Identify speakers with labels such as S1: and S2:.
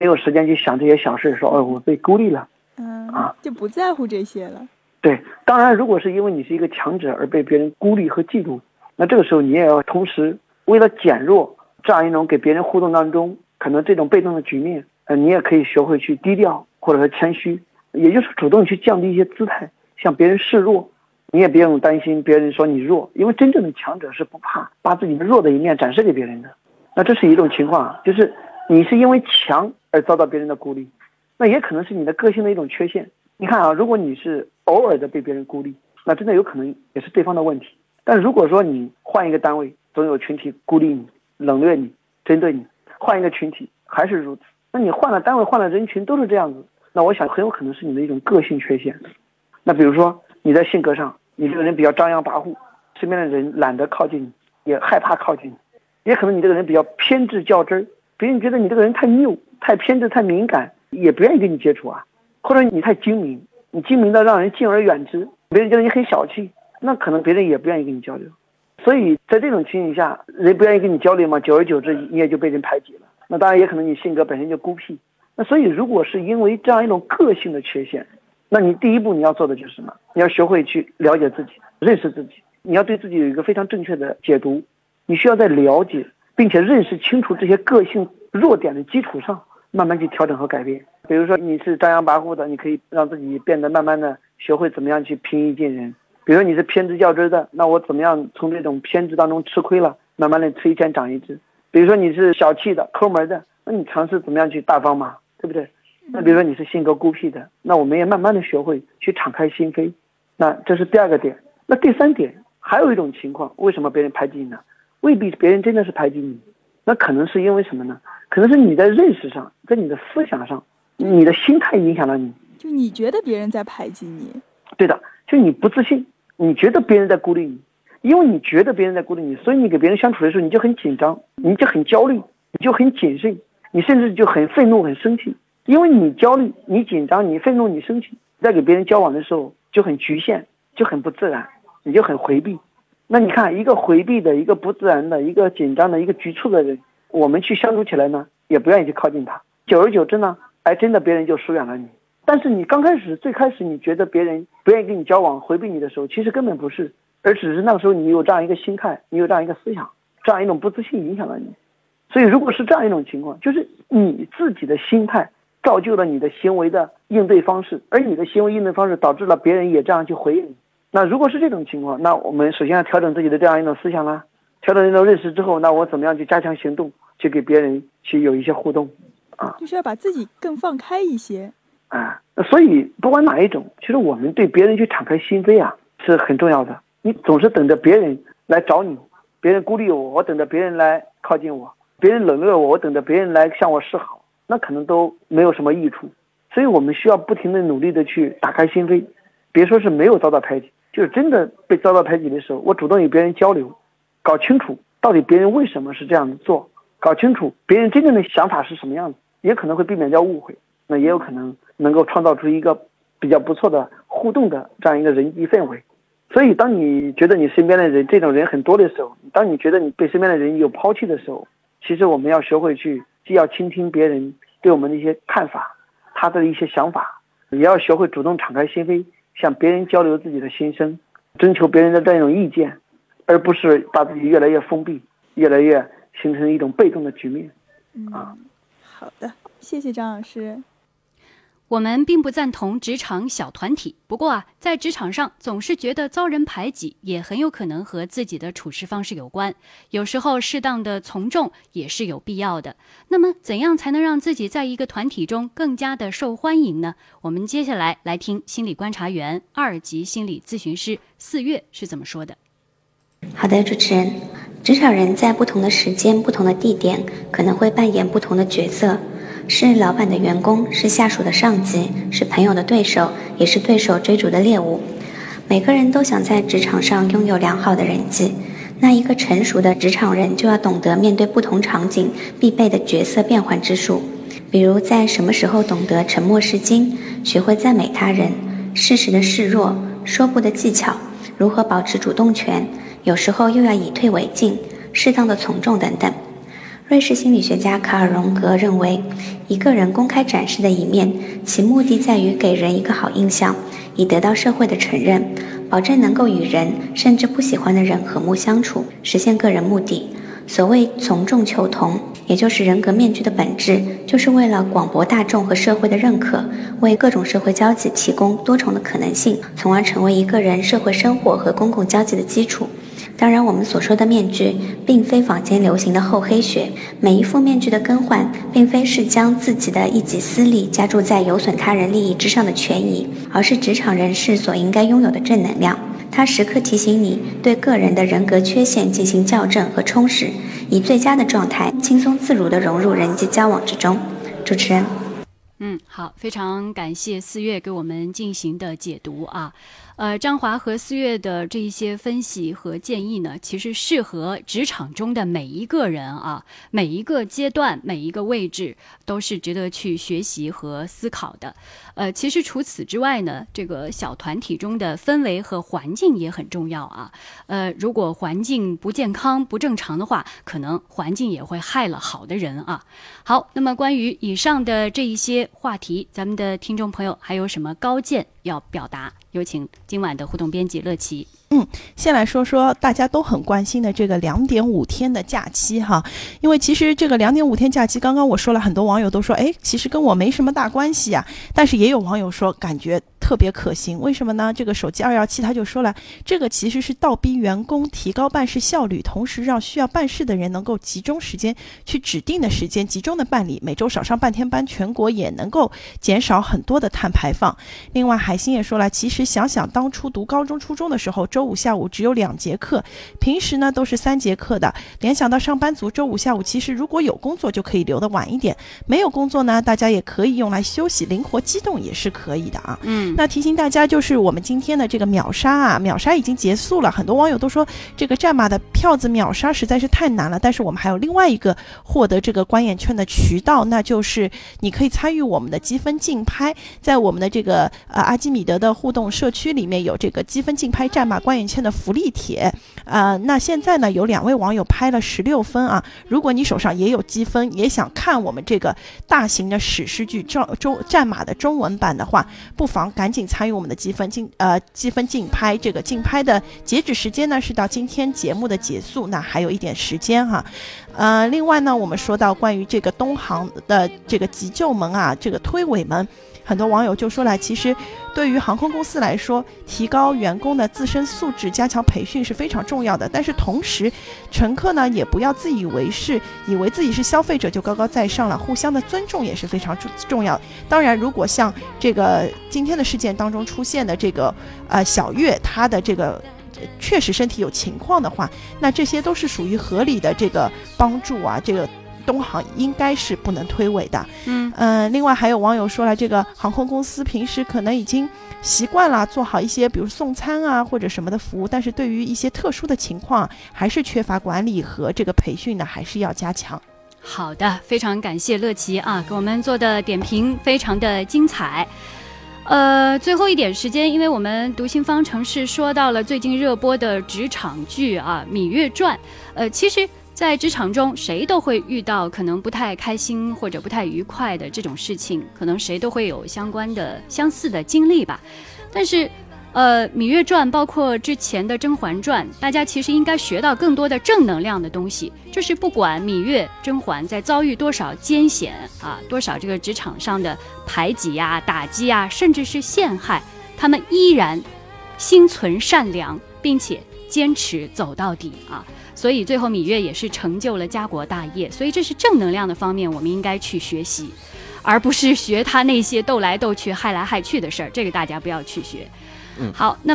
S1: 没有时间去想这些小事，说哦我被孤立了，
S2: 嗯
S1: 啊，
S2: 就不在乎这些了。
S1: 对，当然，如果是因为你是一个强者而被别人孤立和嫉妒，那这个时候你也要同时为了减弱这样一种给别人互动当中可能这种被动的局面，呃，你也可以学会去低调或者说谦虚，也就是主动去降低一些姿态，向别人示弱。你也不用担心别人说你弱，因为真正的强者是不怕把自己的弱的一面展示给别人的。那这是一种情况啊，就是你是因为强而遭到别人的孤立，那也可能是你的个性的一种缺陷。你看啊，如果你是偶尔的被别人孤立，那真的有可能也是对方的问题。但如果说你换一个单位，总有群体孤立你、冷落你、针对你；换一个群体还是如此，那你换了单位、换了人群都是这样子，那我想很有可能是你的一种个性缺陷。那比如说你在性格上，你这个人比较张扬跋扈，身边的人懒得靠近你，也害怕靠近你；也可能你这个人比较偏执较真儿，别人觉得你这个人太拗、太偏执、太敏感，也不愿意跟你接触啊。或者你太精明，你精明到让人敬而远之，别人觉得你很小气，那可能别人也不愿意跟你交流。所以在这种情形下，人不愿意跟你交流嘛，久而久之你也就被人排挤了。那当然也可能你性格本身就孤僻。那所以如果是因为这样一种个性的缺陷，那你第一步你要做的就是什么？你要学会去了解自己，认识自己。你要对自己有一个非常正确的解读。你需要在了解并且认识清楚这些个性弱点的基础上，慢慢去调整和改变。比如说你是张扬跋扈的，你可以让自己变得慢慢的学会怎么样去平易近人。比如说你是偏执较真的，那我怎么样从这种偏执当中吃亏了，慢慢的吃一堑长一智。比如说你是小气的、抠门的，那你尝试怎么样去大方嘛，对不对？那比如说你是性格孤僻的，那我们也慢慢的学会去敞开心扉。那这是第二个点。那第三点还有一种情况，为什么别人排挤你呢？未必别人真的是排挤你，那可能是因为什么呢？可能是你在认识上，在你的思想上，你的心态影响了你。
S2: 就你觉得别人在排挤你，
S1: 对的，就你不自信，你觉得别人在孤立你，因为你觉得别人在孤立你，所以你给别人相处的时候你就很紧张，你就很焦虑，你就很谨慎，你甚至就很愤怒、很生气，因为你焦虑、你紧张、你愤怒、你生气，在给别人交往的时候就很局限，就很不自然，你就很回避。那你看，一个回避的、一个不自然的、一个紧张的、一个局促的人，我们去相处起来呢，也不愿意去靠近他。久而久之呢，哎，真的别人就疏远了你。但是你刚开始、最开始，你觉得别人不愿意跟你交往、回避你的时候，其实根本不是，而只是那个时候你有这样一个心态，你有这样一个思想，这样一种不自信影响了你。所以，如果是这样一种情况，就是你自己的心态造就了你的行为的应对方式，而你的行为应对方式导致了别人也这样去回应你。那如果是这种情况，那我们首先要调整自己的这样一种思想啦，调整一种认识之后，那我怎么样去加强行动，去给别人去有一些互动，啊，
S2: 就是要把自己更放开一些。
S1: 啊，所以不管哪一种，其实我们对别人去敞开心扉啊是很重要的。你总是等着别人来找你，别人孤立我，我等着别人来靠近我，别人冷落我，我等着别人来向我示好，那可能都没有什么益处。所以我们需要不停的努力的去打开心扉，别说是没有遭到排挤。就是真的被遭到排挤的时候，我主动与别人交流，搞清楚到底别人为什么是这样子做，搞清楚别人真正的想法是什么样子，也可能会避免掉误会，那也有可能能够创造出一个比较不错的互动的这样一个人际氛围。所以，当你觉得你身边的人这种人很多的时候，当你觉得你被身边的人有抛弃的时候，其实我们要学会去，既要倾听别人对我们的一些看法，他的一些想法，也要学会主动敞开心扉。向别人交流自己的心声，征求别人的这种意见，而不是把自己越来越封闭，越来越形成一种被动的局面。啊，
S2: 好的，谢谢张老师。
S3: 我们并不赞同职场小团体，不过啊，在职场上总是觉得遭人排挤，也很有可能和自己的处事方式有关。有时候适当的从众也是有必要的。那么，怎样才能让自己在一个团体中更加的受欢迎呢？我们接下来来听心理观察员、二级心理咨询师四月是怎么说的。
S4: 好的，主持人，职场人在不同的时间、不同的地点，可能会扮演不同的角色。是老板的员工，是下属的上级，是朋友的对手，也是对手追逐的猎物。每个人都想在职场上拥有良好的人际。那一个成熟的职场人就要懂得面对不同场景必备的角色变换之术，比如在什么时候懂得沉默是金，学会赞美他人，适时的示弱，说不的技巧，如何保持主动权，有时候又要以退为进，适当的从众等等。瑞士心理学家卡尔·荣格认为，一个人公开展示的一面，其目的在于给人一个好印象，以得到社会的承认，保证能够与人甚至不喜欢的人和睦相处，实现个人目的。所谓从众求同，也就是人格面具的本质，就是为了广博大众和社会的认可，为各种社会交际提供多重的可能性，从而成为一个人社会生活和公共交际的基础。当然，我们所说的面具，并非坊间流行的厚黑学。每一副面具的更换，并非是将自己的一己私利加注在有损他人利益之上的权益，而是职场人士所应该拥有的正能量。它时刻提醒你对个人的人格缺陷进行校正和充实，以最佳的状态轻松自如地融入人际交往之中。主持人，
S3: 嗯，好，非常感谢四月给我们进行的解读啊。呃，张华和四月的这一些分析和建议呢，其实适合职场中的每一个人啊，每一个阶段、每一个位置都是值得去学习和思考的。呃，其实除此之外呢，这个小团体中的氛围和环境也很重要啊。呃，如果环境不健康、不正常的话，可能环境也会害了好的人啊。好，那么关于以上的这一些话题，咱们的听众朋友还有什么高见要表达？有请今晚的互动编辑乐琪。
S5: 嗯，先来说说大家都很关心的这个两点五天的假期哈，因为其实这个两点五天假期，刚刚我说了很多网友都说，哎，其实跟我没什么大关系啊，但是也有网友说感觉。特别可行，为什么呢？这个手机二幺七他就说了，这个其实是倒逼员工提高办事效率，同时让需要办事的人能够集中时间去指定的时间集中的办理，每周少上半天班，全国也能够减少很多的碳排放。另外，海星也说了，其实想想当初读高中、初中的时候，周五下午只有两节课，平时呢都是三节课的。联想到上班族，周五下午其实如果有工作就可以留得晚一点，没有工作呢，大家也可以用来休息，灵活机动也是可以的啊。
S3: 嗯。
S5: 那提醒大家，就是我们今天的这个秒杀啊，秒杀已经结束了。很多网友都说，这个战马的票子秒杀实在是太难了。但是我们还有另外一个获得这个观演券的渠道，那就是你可以参与我们的积分竞拍，在我们的这个呃阿基米德的互动社区里面有这个积分竞拍战马观演券的福利帖。呃，那现在呢有两位网友拍了十六分啊。如果你手上也有积分，也想看我们这个大型的史诗剧《中中战马》的中文版的话，不妨赶赶紧参与我们的积分竞呃积分竞拍。这个竞拍的截止时间呢是到今天节目的结束，那还有一点时间哈。呃，另外呢，我们说到关于这个东航的这个急救门啊，这个推尾门。很多网友就说了，其实对于航空公司来说，提高员工的自身素质、加强培训是非常重要的。但是同时，乘客呢也不要自以为是，以为自己是消费者就高高在上了。互相的尊重也是非常重重要。当然，如果像这个今天的事件当中出现的这个呃小月，她的这个确实身体有情况的话，那这些都是属于合理的这个帮助啊，这个。东航应该是不能推诿的，
S3: 嗯
S5: 嗯，另外还有网友说了，这个航空公司平时可能已经习惯了做好一些，比如送餐啊或者什么的服务，但是对于一些特殊的情况，还是缺乏管理和这个培训呢，还是要加强。
S3: 好的，非常感谢乐琪啊，给我们做的点评非常的精彩。呃，最后一点时间，因为我们读心方程式说到了最近热播的职场剧啊，《芈月传》，呃，其实。在职场中，谁都会遇到可能不太开心或者不太愉快的这种事情，可能谁都会有相关的相似的经历吧。但是，呃，《芈月传》包括之前的《甄嬛传》，大家其实应该学到更多的正能量的东西。就是不管芈月、甄嬛在遭遇多少艰险啊，多少这个职场上的排挤呀、打击啊，甚至是陷害，他们依然心存善良，并且坚持走到底啊。所以最后芈月也是成就了家国大业，所以这是正能量的方面，我们应该去学习，而不是学他那些斗来斗去、害来害去的事儿，这个大家不要去学。
S6: 嗯，
S3: 好，那。